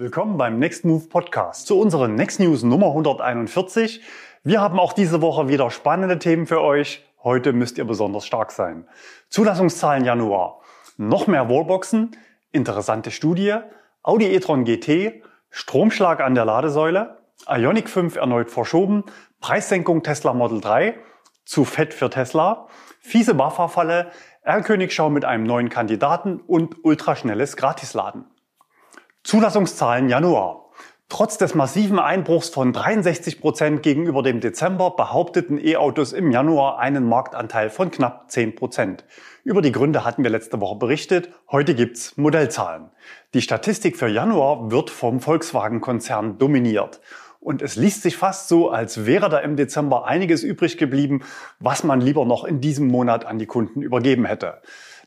Willkommen beim Next Move Podcast zu unseren Next News Nummer 141. Wir haben auch diese Woche wieder spannende Themen für euch. Heute müsst ihr besonders stark sein. Zulassungszahlen Januar. Noch mehr Wallboxen, interessante Studie, Audi e-tron GT, Stromschlag an der Ladesäule, Ionic 5 erneut verschoben, Preissenkung Tesla Model 3, zu fett für Tesla, fiese BAFA-Falle, R-Königschau mit einem neuen Kandidaten und ultraschnelles Gratisladen. Zulassungszahlen Januar. Trotz des massiven Einbruchs von 63 Prozent gegenüber dem Dezember behaupteten E-Autos im Januar einen Marktanteil von knapp 10 Prozent. Über die Gründe hatten wir letzte Woche berichtet. Heute gibt's Modellzahlen. Die Statistik für Januar wird vom Volkswagen-Konzern dominiert. Und es liest sich fast so, als wäre da im Dezember einiges übrig geblieben, was man lieber noch in diesem Monat an die Kunden übergeben hätte.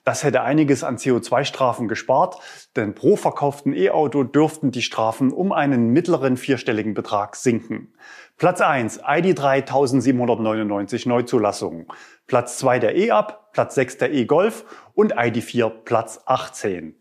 Das hätte einiges an CO2-Strafen gespart, denn pro verkauften E-Auto dürften die Strafen um einen mittleren vierstelligen Betrag sinken. Platz 1, ID3 1799 Neuzulassungen. Platz 2 der E-Up, Platz 6 der E-Golf und ID4 Platz 18.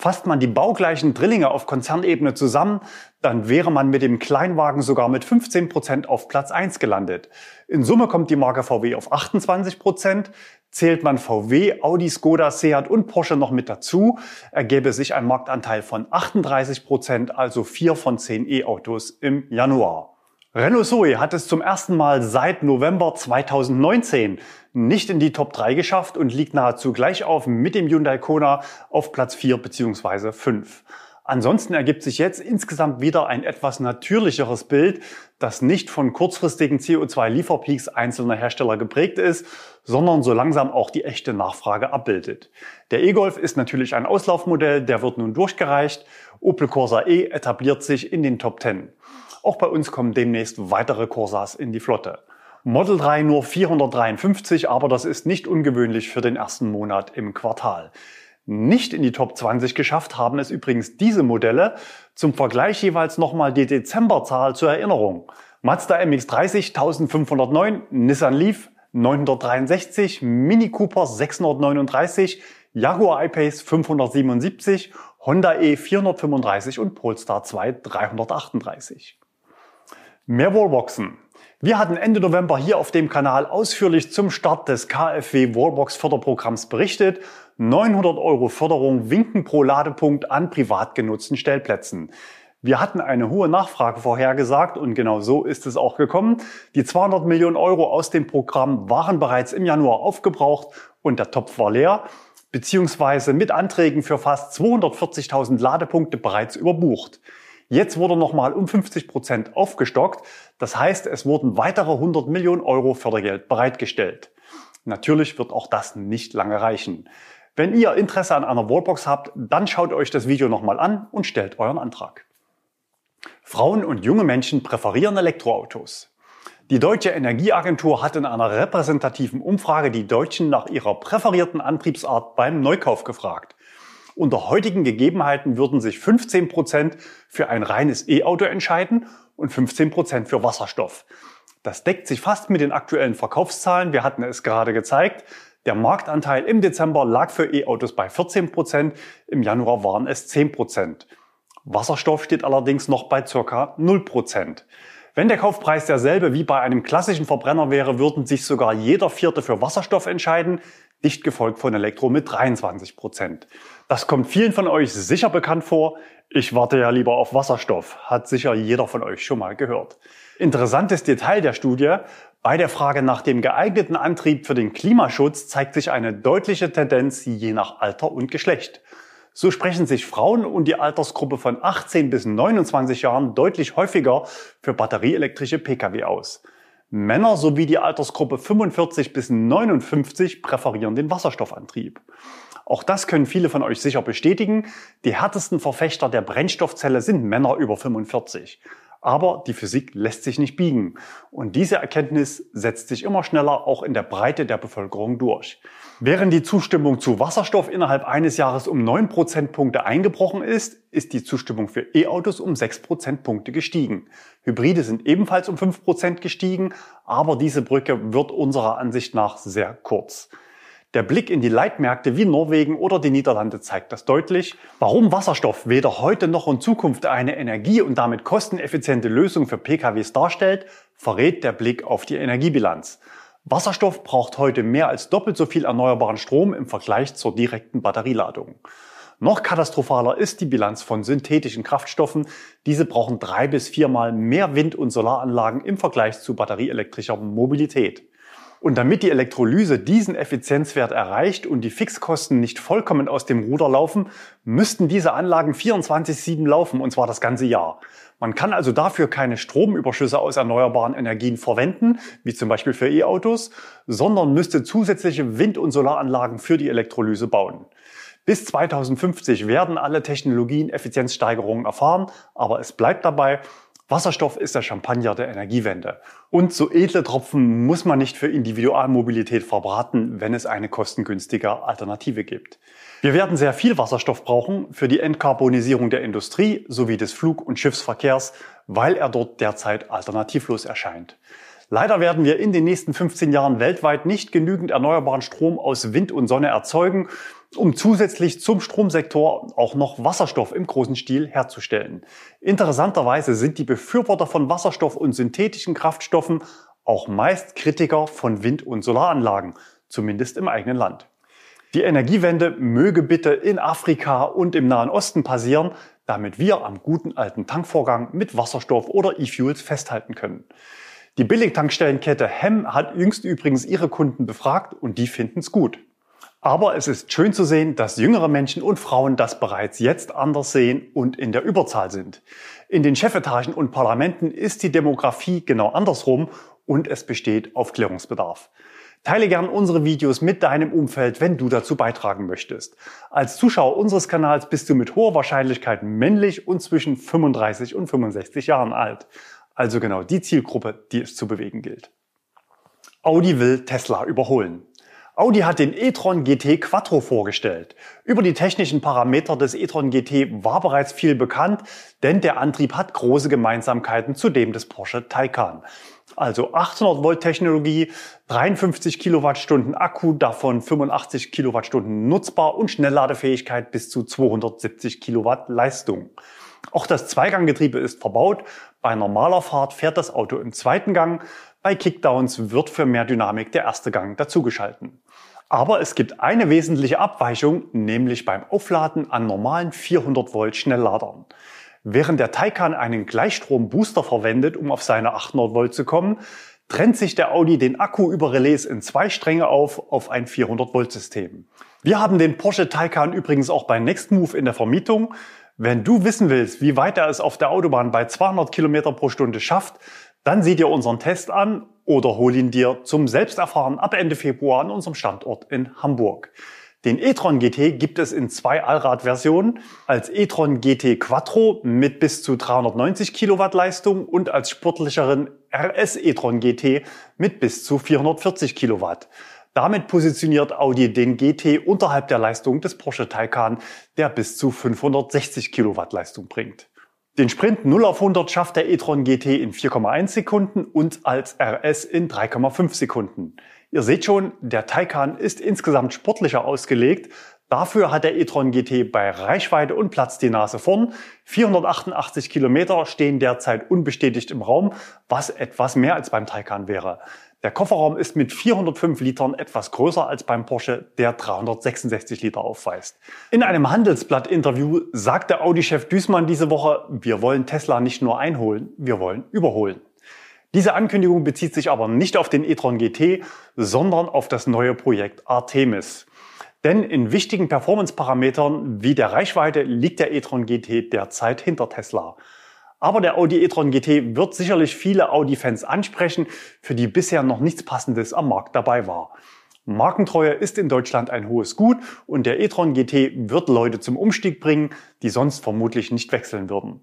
Fasst man die baugleichen Drillinge auf Konzernebene zusammen, dann wäre man mit dem Kleinwagen sogar mit 15 Prozent auf Platz 1 gelandet. In Summe kommt die Marke VW auf 28%. Prozent. Zählt man VW, Audi, Skoda, Seat und Porsche noch mit dazu, ergäbe sich ein Marktanteil von 38%, Prozent, also 4 von 10 E-Autos im Januar. Renault Zoe hat es zum ersten Mal seit November 2019 nicht in die Top 3 geschafft und liegt nahezu gleich auf mit dem Hyundai Kona auf Platz 4 bzw. 5. Ansonsten ergibt sich jetzt insgesamt wieder ein etwas natürlicheres Bild, das nicht von kurzfristigen CO2-Lieferpeaks einzelner Hersteller geprägt ist, sondern so langsam auch die echte Nachfrage abbildet. Der E-Golf ist natürlich ein Auslaufmodell, der wird nun durchgereicht. Opel Corsa E etabliert sich in den Top 10. Auch bei uns kommen demnächst weitere Corsas in die Flotte. Model 3 nur 453, aber das ist nicht ungewöhnlich für den ersten Monat im Quartal. Nicht in die Top 20 geschafft haben es übrigens diese Modelle. Zum Vergleich jeweils nochmal die Dezemberzahl zur Erinnerung. Mazda MX-30 1509, Nissan Leaf 963, Mini Cooper 639, Jaguar I-Pace 577, Honda E 435 und Polestar 2 338. Mehr Wallboxen. Wir hatten Ende November hier auf dem Kanal ausführlich zum Start des KfW Wallbox Förderprogramms berichtet. 900 Euro Förderung winken pro Ladepunkt an privat genutzten Stellplätzen. Wir hatten eine hohe Nachfrage vorhergesagt und genau so ist es auch gekommen. Die 200 Millionen Euro aus dem Programm waren bereits im Januar aufgebraucht und der Topf war leer, beziehungsweise mit Anträgen für fast 240.000 Ladepunkte bereits überbucht. Jetzt wurde nochmal um 50 Prozent aufgestockt. Das heißt, es wurden weitere 100 Millionen Euro Fördergeld bereitgestellt. Natürlich wird auch das nicht lange reichen. Wenn ihr Interesse an einer Wallbox habt, dann schaut euch das Video nochmal an und stellt euren Antrag. Frauen und junge Menschen präferieren Elektroautos. Die Deutsche Energieagentur hat in einer repräsentativen Umfrage die Deutschen nach ihrer präferierten Antriebsart beim Neukauf gefragt. Unter heutigen Gegebenheiten würden sich 15 Prozent für ein reines E-Auto entscheiden und 15 Prozent für Wasserstoff. Das deckt sich fast mit den aktuellen Verkaufszahlen. Wir hatten es gerade gezeigt. Der Marktanteil im Dezember lag für E-Autos bei 14 Prozent. Im Januar waren es 10 Prozent. Wasserstoff steht allerdings noch bei circa 0 Prozent. Wenn der Kaufpreis derselbe wie bei einem klassischen Verbrenner wäre, würden sich sogar jeder Vierte für Wasserstoff entscheiden, dicht gefolgt von Elektro mit 23 Prozent. Das kommt vielen von euch sicher bekannt vor. Ich warte ja lieber auf Wasserstoff, hat sicher jeder von euch schon mal gehört. Interessantes Detail der Studie. Bei der Frage nach dem geeigneten Antrieb für den Klimaschutz zeigt sich eine deutliche Tendenz je nach Alter und Geschlecht. So sprechen sich Frauen und die Altersgruppe von 18 bis 29 Jahren deutlich häufiger für batterieelektrische Pkw aus. Männer sowie die Altersgruppe 45 bis 59 präferieren den Wasserstoffantrieb. Auch das können viele von euch sicher bestätigen. Die härtesten Verfechter der Brennstoffzelle sind Männer über 45. Aber die Physik lässt sich nicht biegen. Und diese Erkenntnis setzt sich immer schneller auch in der Breite der Bevölkerung durch. Während die Zustimmung zu Wasserstoff innerhalb eines Jahres um 9 Prozentpunkte eingebrochen ist, ist die Zustimmung für E-Autos um 6 Prozentpunkte gestiegen. Hybride sind ebenfalls um 5 Prozent gestiegen, aber diese Brücke wird unserer Ansicht nach sehr kurz. Der Blick in die Leitmärkte wie Norwegen oder die Niederlande zeigt das deutlich. Warum Wasserstoff weder heute noch in Zukunft eine energie- und damit kosteneffiziente Lösung für PKWs darstellt, verrät der Blick auf die Energiebilanz. Wasserstoff braucht heute mehr als doppelt so viel erneuerbaren Strom im Vergleich zur direkten Batterieladung. Noch katastrophaler ist die Bilanz von synthetischen Kraftstoffen. Diese brauchen drei bis viermal mehr Wind- und Solaranlagen im Vergleich zu batterieelektrischer Mobilität. Und damit die Elektrolyse diesen Effizienzwert erreicht und die Fixkosten nicht vollkommen aus dem Ruder laufen, müssten diese Anlagen 24-7 laufen, und zwar das ganze Jahr. Man kann also dafür keine Stromüberschüsse aus erneuerbaren Energien verwenden, wie zum Beispiel für E-Autos, sondern müsste zusätzliche Wind- und Solaranlagen für die Elektrolyse bauen. Bis 2050 werden alle Technologien Effizienzsteigerungen erfahren, aber es bleibt dabei, Wasserstoff ist der Champagner der Energiewende. Und so edle Tropfen muss man nicht für Individualmobilität verbraten, wenn es eine kostengünstige Alternative gibt. Wir werden sehr viel Wasserstoff brauchen für die Entkarbonisierung der Industrie sowie des Flug- und Schiffsverkehrs, weil er dort derzeit alternativlos erscheint. Leider werden wir in den nächsten 15 Jahren weltweit nicht genügend erneuerbaren Strom aus Wind und Sonne erzeugen, um zusätzlich zum Stromsektor auch noch Wasserstoff im großen Stil herzustellen. Interessanterweise sind die Befürworter von Wasserstoff und synthetischen Kraftstoffen auch meist Kritiker von Wind- und Solaranlagen, zumindest im eigenen Land. Die Energiewende möge bitte in Afrika und im Nahen Osten passieren, damit wir am guten alten Tankvorgang mit Wasserstoff oder E-Fuels festhalten können. Die Billigtankstellenkette Hem hat jüngst übrigens ihre Kunden befragt und die finden es gut. Aber es ist schön zu sehen, dass jüngere Menschen und Frauen das bereits jetzt anders sehen und in der Überzahl sind. In den Chefetagen und Parlamenten ist die Demografie genau andersrum und es besteht Aufklärungsbedarf. Teile gern unsere Videos mit deinem Umfeld, wenn du dazu beitragen möchtest. Als Zuschauer unseres Kanals bist du mit hoher Wahrscheinlichkeit männlich und zwischen 35 und 65 Jahren alt. Also genau die Zielgruppe, die es zu bewegen gilt. Audi will Tesla überholen. Audi hat den e-tron GT Quattro vorgestellt. Über die technischen Parameter des e-tron GT war bereits viel bekannt, denn der Antrieb hat große Gemeinsamkeiten zu dem des Porsche Taycan. Also 800 Volt Technologie, 53 Kilowattstunden Akku, davon 85 Kilowattstunden nutzbar und Schnellladefähigkeit bis zu 270 Kilowatt Leistung. Auch das Zweiganggetriebe ist verbaut. Bei normaler Fahrt fährt das Auto im zweiten Gang. Bei Kickdowns wird für mehr Dynamik der erste Gang dazugeschalten. Aber es gibt eine wesentliche Abweichung, nämlich beim Aufladen an normalen 400 Volt Schnellladern. Während der Taycan einen Gleichstrom-Booster verwendet, um auf seine 800 Volt zu kommen, trennt sich der Audi den Akku über Relais in zwei Stränge auf, auf ein 400 Volt System. Wir haben den Porsche Taycan übrigens auch bei Nextmove in der Vermietung. Wenn du wissen willst, wie weit er es auf der Autobahn bei 200 Kilometer pro Stunde schafft, dann sieh dir unseren Test an oder hol ihn dir zum Selbsterfahren ab Ende Februar an unserem Standort in Hamburg. Den e-tron GT gibt es in zwei Allradversionen, als e-tron GT Quattro mit bis zu 390 Kilowatt Leistung und als sportlicheren RS e-tron GT mit bis zu 440 Kilowatt. Damit positioniert Audi den GT unterhalb der Leistung des Porsche Taycan, der bis zu 560 Kilowatt Leistung bringt. Den Sprint 0 auf 100 schafft der e-tron GT in 4,1 Sekunden und als RS in 3,5 Sekunden. Ihr seht schon, der Taycan ist insgesamt sportlicher ausgelegt. Dafür hat der e-tron GT bei Reichweite und Platz die Nase vorn. 488 Kilometer stehen derzeit unbestätigt im Raum, was etwas mehr als beim Taycan wäre. Der Kofferraum ist mit 405 Litern etwas größer als beim Porsche, der 366 Liter aufweist. In einem Handelsblatt-Interview sagte Audi-Chef Düßmann diese Woche, wir wollen Tesla nicht nur einholen, wir wollen überholen. Diese Ankündigung bezieht sich aber nicht auf den e-tron GT, sondern auf das neue Projekt Artemis. Denn in wichtigen Performance-Parametern wie der Reichweite liegt der e-tron GT derzeit hinter Tesla. Aber der Audi e-tron GT wird sicherlich viele Audi-Fans ansprechen, für die bisher noch nichts Passendes am Markt dabei war. Markentreue ist in Deutschland ein hohes Gut und der e-tron GT wird Leute zum Umstieg bringen, die sonst vermutlich nicht wechseln würden.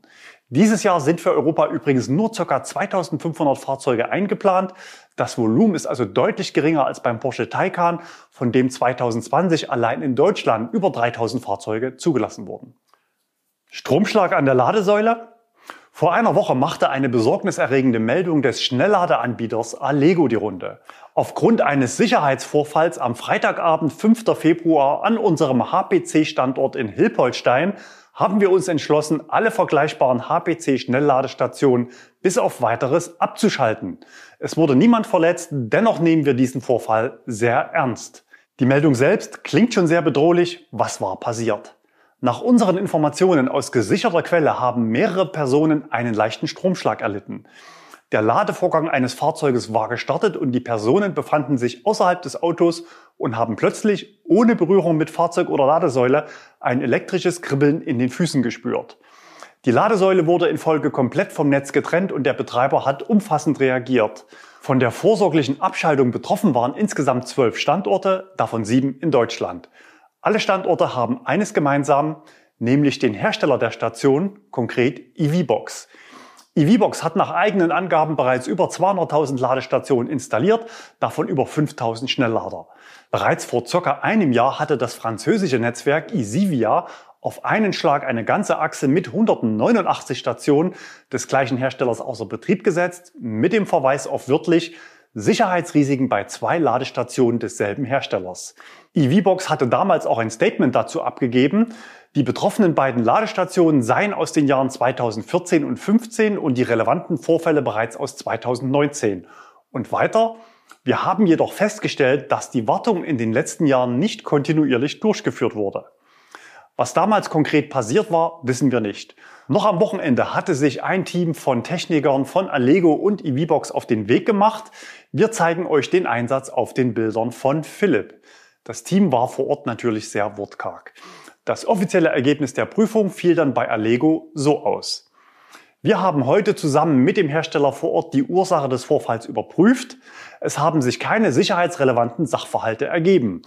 Dieses Jahr sind für Europa übrigens nur ca. 2500 Fahrzeuge eingeplant. Das Volumen ist also deutlich geringer als beim Porsche Taycan, von dem 2020 allein in Deutschland über 3000 Fahrzeuge zugelassen wurden. Stromschlag an der Ladesäule? Vor einer Woche machte eine besorgniserregende Meldung des Schnellladeanbieters Allego die Runde. Aufgrund eines Sicherheitsvorfalls am Freitagabend, 5. Februar, an unserem HPC-Standort in Hilpoltstein haben wir uns entschlossen, alle vergleichbaren HPC-Schnellladestationen bis auf weiteres abzuschalten. Es wurde niemand verletzt, dennoch nehmen wir diesen Vorfall sehr ernst. Die Meldung selbst klingt schon sehr bedrohlich. Was war passiert? Nach unseren Informationen aus gesicherter Quelle haben mehrere Personen einen leichten Stromschlag erlitten. Der Ladevorgang eines Fahrzeuges war gestartet und die Personen befanden sich außerhalb des Autos und haben plötzlich ohne Berührung mit Fahrzeug oder Ladesäule ein elektrisches Kribbeln in den Füßen gespürt. Die Ladesäule wurde in Folge komplett vom Netz getrennt und der Betreiber hat umfassend reagiert. Von der vorsorglichen Abschaltung betroffen waren insgesamt zwölf Standorte, davon sieben in Deutschland. Alle Standorte haben eines gemeinsam, nämlich den Hersteller der Station, konkret EVBox. EVBox hat nach eigenen Angaben bereits über 200.000 Ladestationen installiert, davon über 5.000 Schnelllader. Bereits vor circa einem Jahr hatte das französische Netzwerk Isivia auf einen Schlag eine ganze Achse mit 189 Stationen des gleichen Herstellers außer Betrieb gesetzt, mit dem Verweis auf wörtlich Sicherheitsrisiken bei zwei Ladestationen desselben Herstellers. EVBox hatte damals auch ein Statement dazu abgegeben, die betroffenen beiden Ladestationen seien aus den Jahren 2014 und 15 und die relevanten Vorfälle bereits aus 2019. Und weiter, wir haben jedoch festgestellt, dass die Wartung in den letzten Jahren nicht kontinuierlich durchgeführt wurde. Was damals konkret passiert war, wissen wir nicht. Noch am Wochenende hatte sich ein Team von Technikern von Allego und EVBox auf den Weg gemacht. Wir zeigen euch den Einsatz auf den Bildern von Philipp. Das Team war vor Ort natürlich sehr wortkarg. Das offizielle Ergebnis der Prüfung fiel dann bei Allego so aus. Wir haben heute zusammen mit dem Hersteller vor Ort die Ursache des Vorfalls überprüft. Es haben sich keine sicherheitsrelevanten Sachverhalte ergeben.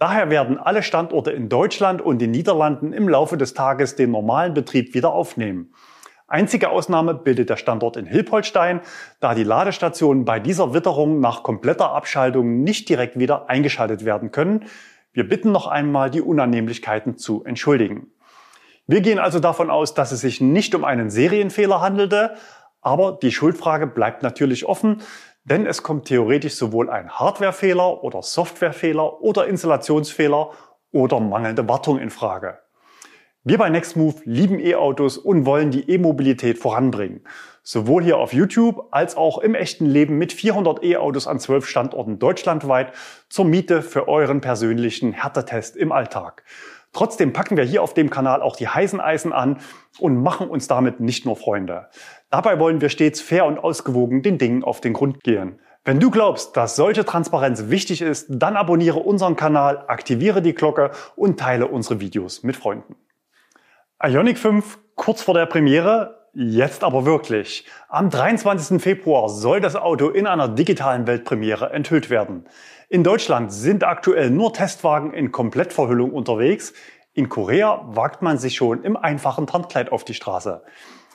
Daher werden alle Standorte in Deutschland und den Niederlanden im Laufe des Tages den normalen Betrieb wieder aufnehmen. Einzige Ausnahme bildet der Standort in Hilpoltstein, da die Ladestationen bei dieser Witterung nach kompletter Abschaltung nicht direkt wieder eingeschaltet werden können. Wir bitten noch einmal, die Unannehmlichkeiten zu entschuldigen. Wir gehen also davon aus, dass es sich nicht um einen Serienfehler handelte, aber die Schuldfrage bleibt natürlich offen, denn es kommt theoretisch sowohl ein Hardwarefehler oder Softwarefehler oder Installationsfehler oder mangelnde Wartung in Frage. Wir bei Nextmove lieben E-Autos und wollen die E-Mobilität voranbringen. Sowohl hier auf YouTube als auch im echten Leben mit 400 E-Autos an 12 Standorten deutschlandweit zur Miete für euren persönlichen Härtetest im Alltag. Trotzdem packen wir hier auf dem Kanal auch die heißen Eisen an und machen uns damit nicht nur Freunde. Dabei wollen wir stets fair und ausgewogen den Dingen auf den Grund gehen. Wenn du glaubst, dass solche Transparenz wichtig ist, dann abonniere unseren Kanal, aktiviere die Glocke und teile unsere Videos mit Freunden. Ionic 5 kurz vor der Premiere, jetzt aber wirklich. Am 23. Februar soll das Auto in einer digitalen Weltpremiere enthüllt werden. In Deutschland sind aktuell nur Testwagen in Komplettverhüllung unterwegs. In Korea wagt man sich schon im einfachen Tarnkleid auf die Straße.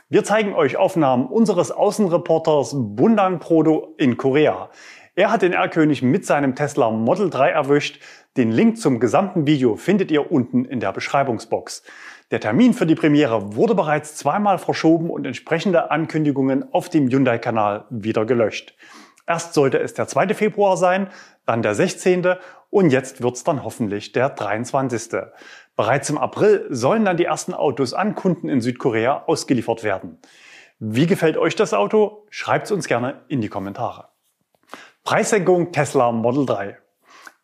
Wir zeigen euch Aufnahmen unseres Außenreporters Bundang Prodo in Korea. Er hat den R-König mit seinem Tesla Model 3 erwischt. Den Link zum gesamten Video findet ihr unten in der Beschreibungsbox. Der Termin für die Premiere wurde bereits zweimal verschoben und entsprechende Ankündigungen auf dem Hyundai-Kanal wieder gelöscht. Erst sollte es der 2. Februar sein, dann der 16. und jetzt wird's dann hoffentlich der 23. Bereits im April sollen dann die ersten Autos an Kunden in Südkorea ausgeliefert werden. Wie gefällt euch das Auto? Schreibt es uns gerne in die Kommentare. Preissenkung Tesla Model 3.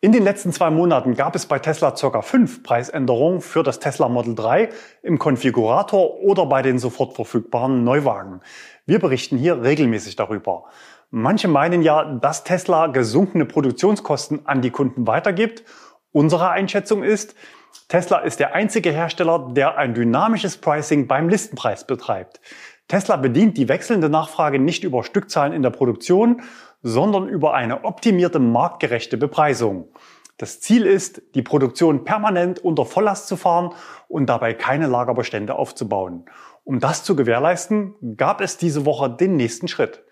In den letzten zwei Monaten gab es bei Tesla ca. fünf Preisänderungen für das Tesla Model 3 im Konfigurator oder bei den sofort verfügbaren Neuwagen. Wir berichten hier regelmäßig darüber. Manche meinen ja, dass Tesla gesunkene Produktionskosten an die Kunden weitergibt. Unsere Einschätzung ist, Tesla ist der einzige Hersteller, der ein dynamisches Pricing beim Listenpreis betreibt. Tesla bedient die wechselnde Nachfrage nicht über Stückzahlen in der Produktion, sondern über eine optimierte marktgerechte Bepreisung. Das Ziel ist, die Produktion permanent unter Volllast zu fahren und dabei keine Lagerbestände aufzubauen. Um das zu gewährleisten, gab es diese Woche den nächsten Schritt.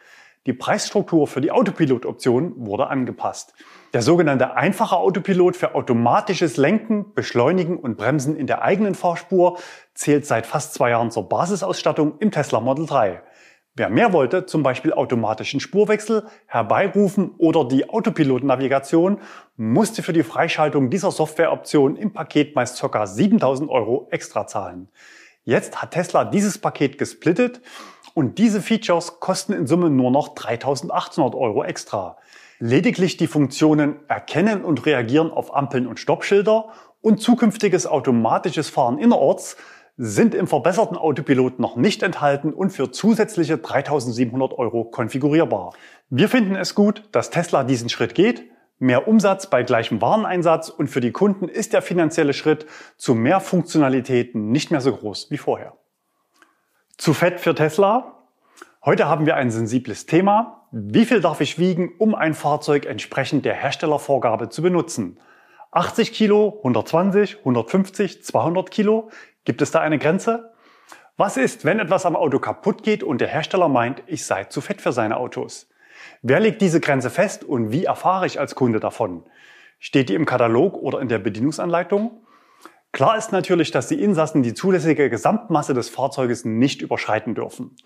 Die Preisstruktur für die Autopilot-Option wurde angepasst. Der sogenannte einfache Autopilot für automatisches Lenken, Beschleunigen und Bremsen in der eigenen Fahrspur zählt seit fast zwei Jahren zur Basisausstattung im Tesla Model 3. Wer mehr wollte, zum Beispiel automatischen Spurwechsel, herbeirufen oder die Autopilot-Navigation, musste für die Freischaltung dieser Softwareoption im Paket meist ca. 7000 Euro extra zahlen. Jetzt hat Tesla dieses Paket gesplittet und diese Features kosten in Summe nur noch 3800 Euro extra. Lediglich die Funktionen Erkennen und Reagieren auf Ampeln und Stoppschilder und zukünftiges automatisches Fahren innerorts sind im verbesserten Autopilot noch nicht enthalten und für zusätzliche 3700 Euro konfigurierbar. Wir finden es gut, dass Tesla diesen Schritt geht. Mehr Umsatz bei gleichem Wareneinsatz und für die Kunden ist der finanzielle Schritt zu mehr Funktionalitäten nicht mehr so groß wie vorher. Zu fett für Tesla? Heute haben wir ein sensibles Thema. Wie viel darf ich wiegen, um ein Fahrzeug entsprechend der Herstellervorgabe zu benutzen? 80 Kilo, 120, 150, 200 Kilo? Gibt es da eine Grenze? Was ist, wenn etwas am Auto kaputt geht und der Hersteller meint, ich sei zu fett für seine Autos? Wer legt diese Grenze fest und wie erfahre ich als Kunde davon? Steht die im Katalog oder in der Bedienungsanleitung? Klar ist natürlich, dass die Insassen die zulässige Gesamtmasse des Fahrzeuges nicht überschreiten dürfen.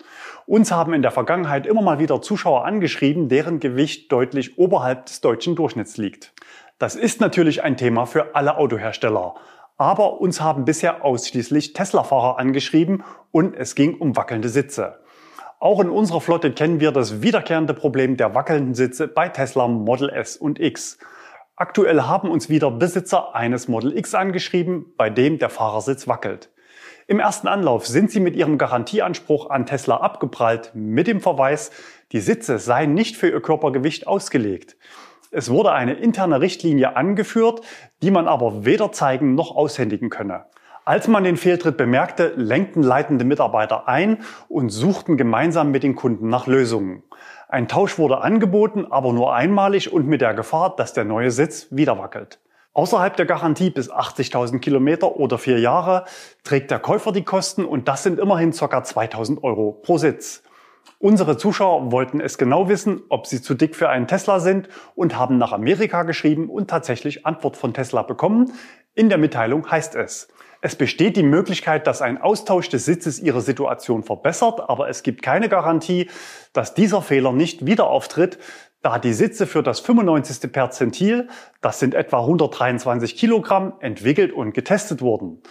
Uns haben in der Vergangenheit immer mal wieder Zuschauer angeschrieben, deren Gewicht deutlich oberhalb des deutschen Durchschnitts liegt. Das ist natürlich ein Thema für alle Autohersteller. Aber uns haben bisher ausschließlich Tesla-Fahrer angeschrieben und es ging um wackelnde Sitze. Auch in unserer Flotte kennen wir das wiederkehrende Problem der wackelnden Sitze bei Tesla Model S und X. Aktuell haben uns wieder Besitzer eines Model X angeschrieben, bei dem der Fahrersitz wackelt. Im ersten Anlauf sind sie mit ihrem Garantieanspruch an Tesla abgeprallt mit dem Verweis, die Sitze seien nicht für ihr Körpergewicht ausgelegt. Es wurde eine interne Richtlinie angeführt, die man aber weder zeigen noch aushändigen könne. Als man den Fehltritt bemerkte, lenkten leitende Mitarbeiter ein und suchten gemeinsam mit den Kunden nach Lösungen. Ein Tausch wurde angeboten, aber nur einmalig und mit der Gefahr, dass der neue Sitz wieder wackelt. Außerhalb der Garantie bis 80.000 Kilometer oder vier Jahre trägt der Käufer die Kosten und das sind immerhin ca. 2.000 Euro pro Sitz. Unsere Zuschauer wollten es genau wissen, ob sie zu dick für einen Tesla sind und haben nach Amerika geschrieben und tatsächlich Antwort von Tesla bekommen. In der Mitteilung heißt es, es besteht die Möglichkeit, dass ein Austausch des Sitzes Ihre Situation verbessert, aber es gibt keine Garantie, dass dieser Fehler nicht wieder auftritt, da die Sitze für das 95. Perzentil, das sind etwa 123 Kilogramm, entwickelt und getestet wurden.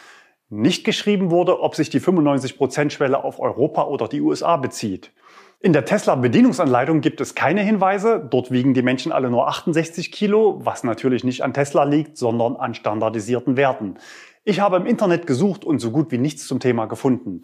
Nicht geschrieben wurde, ob sich die 95%-Schwelle auf Europa oder die USA bezieht. In der Tesla-Bedienungsanleitung gibt es keine Hinweise. Dort wiegen die Menschen alle nur 68 Kilo, was natürlich nicht an Tesla liegt, sondern an standardisierten Werten. Ich habe im Internet gesucht und so gut wie nichts zum Thema gefunden.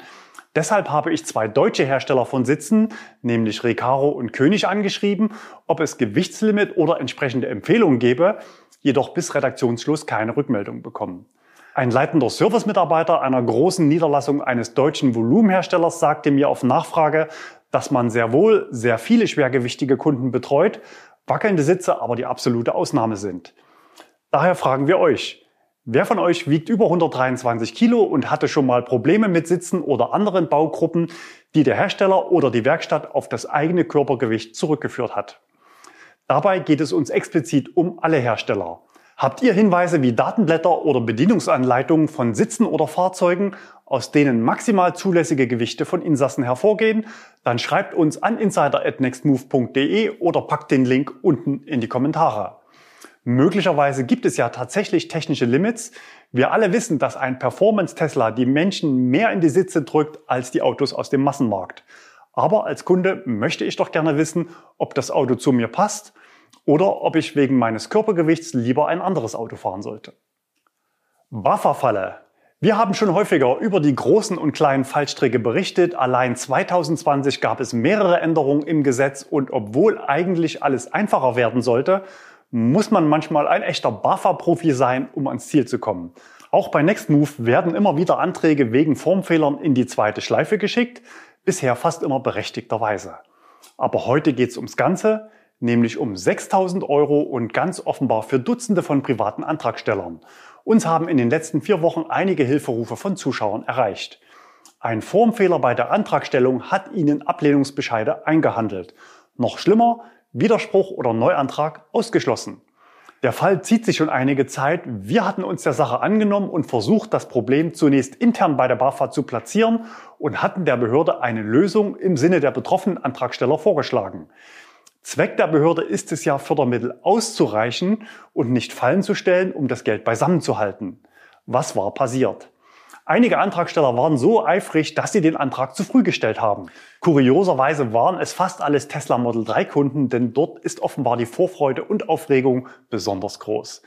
Deshalb habe ich zwei deutsche Hersteller von Sitzen, nämlich Recaro und König, angeschrieben, ob es Gewichtslimit oder entsprechende Empfehlungen gäbe, jedoch bis Redaktionsschluss keine Rückmeldung bekommen. Ein leitender Servicemitarbeiter einer großen Niederlassung eines deutschen Volumenherstellers sagte mir auf Nachfrage, dass man sehr wohl sehr viele schwergewichtige Kunden betreut, wackelnde Sitze aber die absolute Ausnahme sind. Daher fragen wir euch, wer von euch wiegt über 123 Kilo und hatte schon mal Probleme mit Sitzen oder anderen Baugruppen, die der Hersteller oder die Werkstatt auf das eigene Körpergewicht zurückgeführt hat? Dabei geht es uns explizit um alle Hersteller. Habt ihr Hinweise wie Datenblätter oder Bedienungsanleitungen von Sitzen oder Fahrzeugen, aus denen maximal zulässige Gewichte von Insassen hervorgehen? Dann schreibt uns an insider@nextmove.de oder packt den Link unten in die Kommentare. Möglicherweise gibt es ja tatsächlich technische Limits. Wir alle wissen, dass ein Performance-Tesla die Menschen mehr in die Sitze drückt als die Autos aus dem Massenmarkt. Aber als Kunde möchte ich doch gerne wissen, ob das Auto zu mir passt oder ob ich wegen meines Körpergewichts lieber ein anderes Auto fahren sollte. Bufferfalle. Wir haben schon häufiger über die großen und kleinen Fallstricke berichtet. Allein 2020 gab es mehrere Änderungen im Gesetz und obwohl eigentlich alles einfacher werden sollte, muss man manchmal ein echter Buffer-Profi sein, um ans Ziel zu kommen. Auch bei Nextmove werden immer wieder Anträge wegen Formfehlern in die zweite Schleife geschickt, bisher fast immer berechtigterweise. Aber heute geht es ums Ganze nämlich um 6000 Euro und ganz offenbar für Dutzende von privaten Antragstellern. Uns haben in den letzten vier Wochen einige Hilferufe von Zuschauern erreicht. Ein Formfehler bei der Antragstellung hat ihnen Ablehnungsbescheide eingehandelt. Noch schlimmer, Widerspruch oder Neuantrag ausgeschlossen. Der Fall zieht sich schon einige Zeit. Wir hatten uns der Sache angenommen und versucht, das Problem zunächst intern bei der BAFA zu platzieren und hatten der Behörde eine Lösung im Sinne der betroffenen Antragsteller vorgeschlagen. Zweck der Behörde ist es ja, Fördermittel auszureichen und nicht fallen zu stellen, um das Geld beisammen zu halten. Was war passiert? Einige Antragsteller waren so eifrig, dass sie den Antrag zu früh gestellt haben. Kurioserweise waren es fast alles Tesla Model 3 Kunden, denn dort ist offenbar die Vorfreude und Aufregung besonders groß.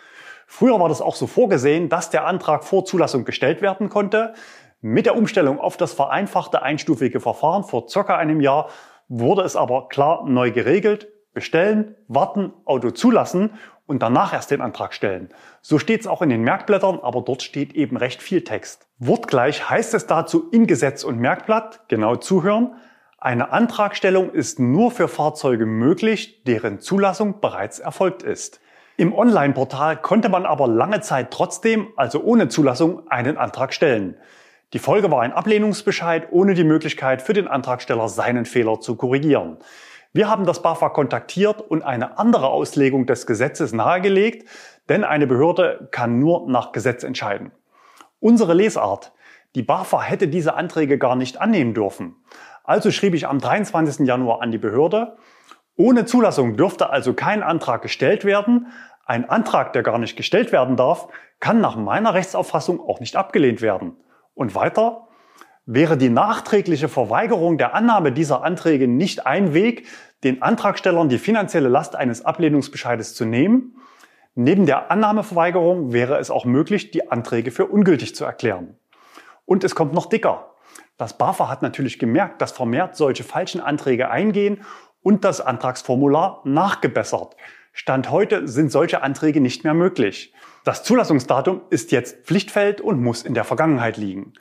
Früher war das auch so vorgesehen, dass der Antrag vor Zulassung gestellt werden konnte. Mit der Umstellung auf das vereinfachte einstufige Verfahren vor circa einem Jahr wurde es aber klar neu geregelt. Bestellen, warten, Auto zulassen und danach erst den Antrag stellen. So steht es auch in den Merkblättern, aber dort steht eben recht viel Text. Wortgleich heißt es dazu in Gesetz und Merkblatt, genau zuhören, eine Antragstellung ist nur für Fahrzeuge möglich, deren Zulassung bereits erfolgt ist. Im Online-Portal konnte man aber lange Zeit trotzdem, also ohne Zulassung, einen Antrag stellen. Die Folge war ein Ablehnungsbescheid ohne die Möglichkeit für den Antragsteller seinen Fehler zu korrigieren. Wir haben das BAFA kontaktiert und eine andere Auslegung des Gesetzes nahegelegt, denn eine Behörde kann nur nach Gesetz entscheiden. Unsere Lesart. Die BAFA hätte diese Anträge gar nicht annehmen dürfen. Also schrieb ich am 23. Januar an die Behörde. Ohne Zulassung dürfte also kein Antrag gestellt werden. Ein Antrag, der gar nicht gestellt werden darf, kann nach meiner Rechtsauffassung auch nicht abgelehnt werden. Und weiter, wäre die nachträgliche Verweigerung der Annahme dieser Anträge nicht ein Weg, den Antragstellern die finanzielle Last eines Ablehnungsbescheides zu nehmen. Neben der Annahmeverweigerung wäre es auch möglich, die Anträge für ungültig zu erklären. Und es kommt noch dicker. Das BAFA hat natürlich gemerkt, dass vermehrt solche falschen Anträge eingehen und das Antragsformular nachgebessert. Stand heute sind solche Anträge nicht mehr möglich. Das Zulassungsdatum ist jetzt Pflichtfeld und muss in der Vergangenheit liegen.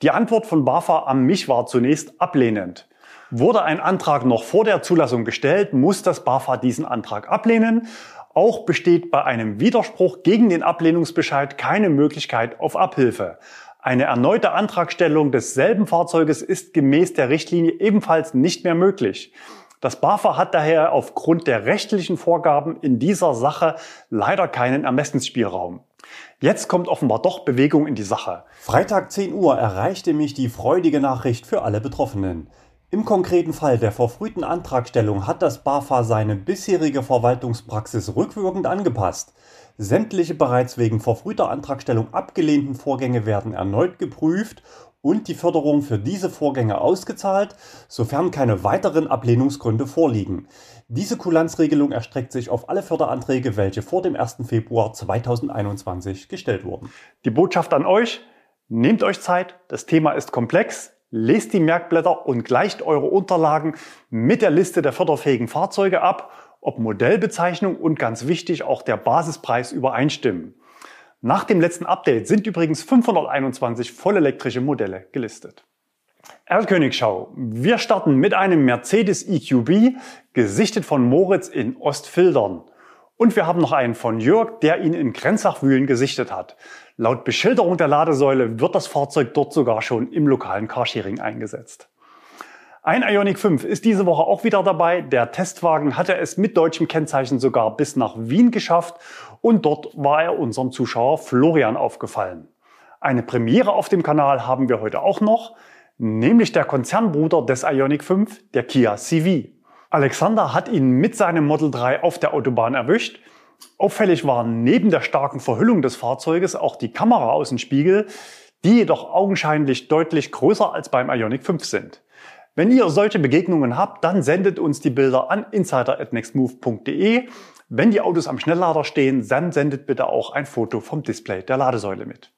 Die Antwort von BAFA an mich war zunächst ablehnend. Wurde ein Antrag noch vor der Zulassung gestellt, muss das BAFA diesen Antrag ablehnen. Auch besteht bei einem Widerspruch gegen den Ablehnungsbescheid keine Möglichkeit auf Abhilfe. Eine erneute Antragstellung desselben Fahrzeuges ist gemäß der Richtlinie ebenfalls nicht mehr möglich. Das BAFA hat daher aufgrund der rechtlichen Vorgaben in dieser Sache leider keinen Ermessensspielraum. Jetzt kommt offenbar doch Bewegung in die Sache. Freitag 10 Uhr erreichte mich die freudige Nachricht für alle Betroffenen. Im konkreten Fall der verfrühten Antragstellung hat das BAFA seine bisherige Verwaltungspraxis rückwirkend angepasst. Sämtliche bereits wegen verfrühter Antragstellung abgelehnten Vorgänge werden erneut geprüft und die Förderung für diese Vorgänge ausgezahlt, sofern keine weiteren Ablehnungsgründe vorliegen. Diese Kulanzregelung erstreckt sich auf alle Förderanträge, welche vor dem 1. Februar 2021 gestellt wurden. Die Botschaft an euch, nehmt euch Zeit, das Thema ist komplex, lest die Merkblätter und gleicht eure Unterlagen mit der Liste der förderfähigen Fahrzeuge ab, ob Modellbezeichnung und ganz wichtig auch der Basispreis übereinstimmen. Nach dem letzten Update sind übrigens 521 vollelektrische Modelle gelistet. Erlkönigschau. Wir starten mit einem Mercedes EQB, gesichtet von Moritz in Ostfildern. Und wir haben noch einen von Jörg, der ihn in Grenzachwühlen gesichtet hat. Laut Beschilderung der Ladesäule wird das Fahrzeug dort sogar schon im lokalen Carsharing eingesetzt. Ein Ioniq 5 ist diese Woche auch wieder dabei. Der Testwagen hatte es mit deutschem Kennzeichen sogar bis nach Wien geschafft und dort war er unserem Zuschauer Florian aufgefallen. Eine Premiere auf dem Kanal haben wir heute auch noch, nämlich der Konzernbruder des Ioniq 5, der Kia CV. Alexander hat ihn mit seinem Model 3 auf der Autobahn erwischt. Auffällig war neben der starken Verhüllung des Fahrzeuges auch die Kameraaußenspiegel, die jedoch augenscheinlich deutlich größer als beim Ioniq 5 sind. Wenn ihr solche Begegnungen habt, dann sendet uns die Bilder an insider@nextmove.de. Wenn die Autos am Schnelllader stehen, dann sendet bitte auch ein Foto vom Display der Ladesäule mit.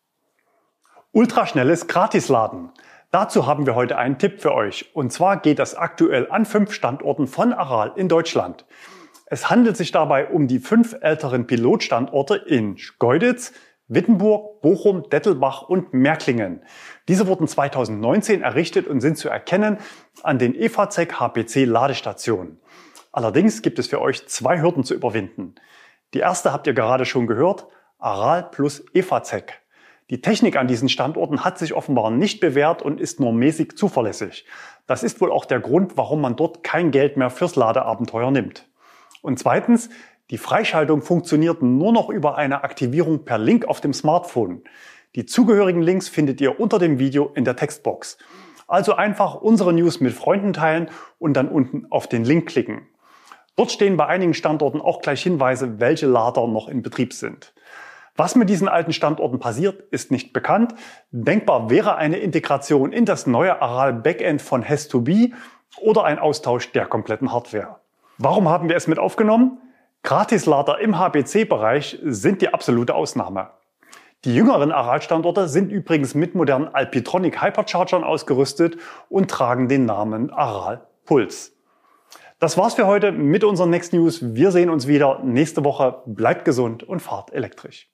Ultraschnelles Gratisladen. Dazu haben wir heute einen Tipp für euch. Und zwar geht das aktuell an fünf Standorten von Aral in Deutschland. Es handelt sich dabei um die fünf älteren Pilotstandorte in Schkeuditz, Wittenburg, Bochum, Dettelbach und Märklingen. Diese wurden 2019 errichtet und sind zu erkennen an den EVZ HPC Ladestationen. Allerdings gibt es für euch zwei Hürden zu überwinden. Die erste habt ihr gerade schon gehört, Aral plus EVZ. Die Technik an diesen Standorten hat sich offenbar nicht bewährt und ist nur mäßig zuverlässig. Das ist wohl auch der Grund, warum man dort kein Geld mehr fürs Ladeabenteuer nimmt. Und zweitens, Die Freischaltung funktioniert nur noch über eine Aktivierung per Link auf dem Smartphone. Die zugehörigen Links findet ihr unter dem Video in der Textbox. Also einfach unsere News mit Freunden teilen und dann unten auf den Link klicken. Dort stehen bei einigen Standorten auch gleich Hinweise, welche Lader noch in Betrieb sind. Was mit diesen alten Standorten passiert, ist nicht bekannt. Denkbar wäre eine Integration in das neue Aral Backend von Has2B oder ein Austausch der kompletten Hardware. Warum haben wir es mit aufgenommen? Gratislader im HPC-Bereich sind die absolute Ausnahme. Die jüngeren Aral-Standorte sind übrigens mit modernen Alpitronic Hyperchargern ausgerüstet und tragen den Namen Aral Puls. Das war's für heute mit unseren Next News. Wir sehen uns wieder nächste Woche. Bleibt gesund und fahrt elektrisch.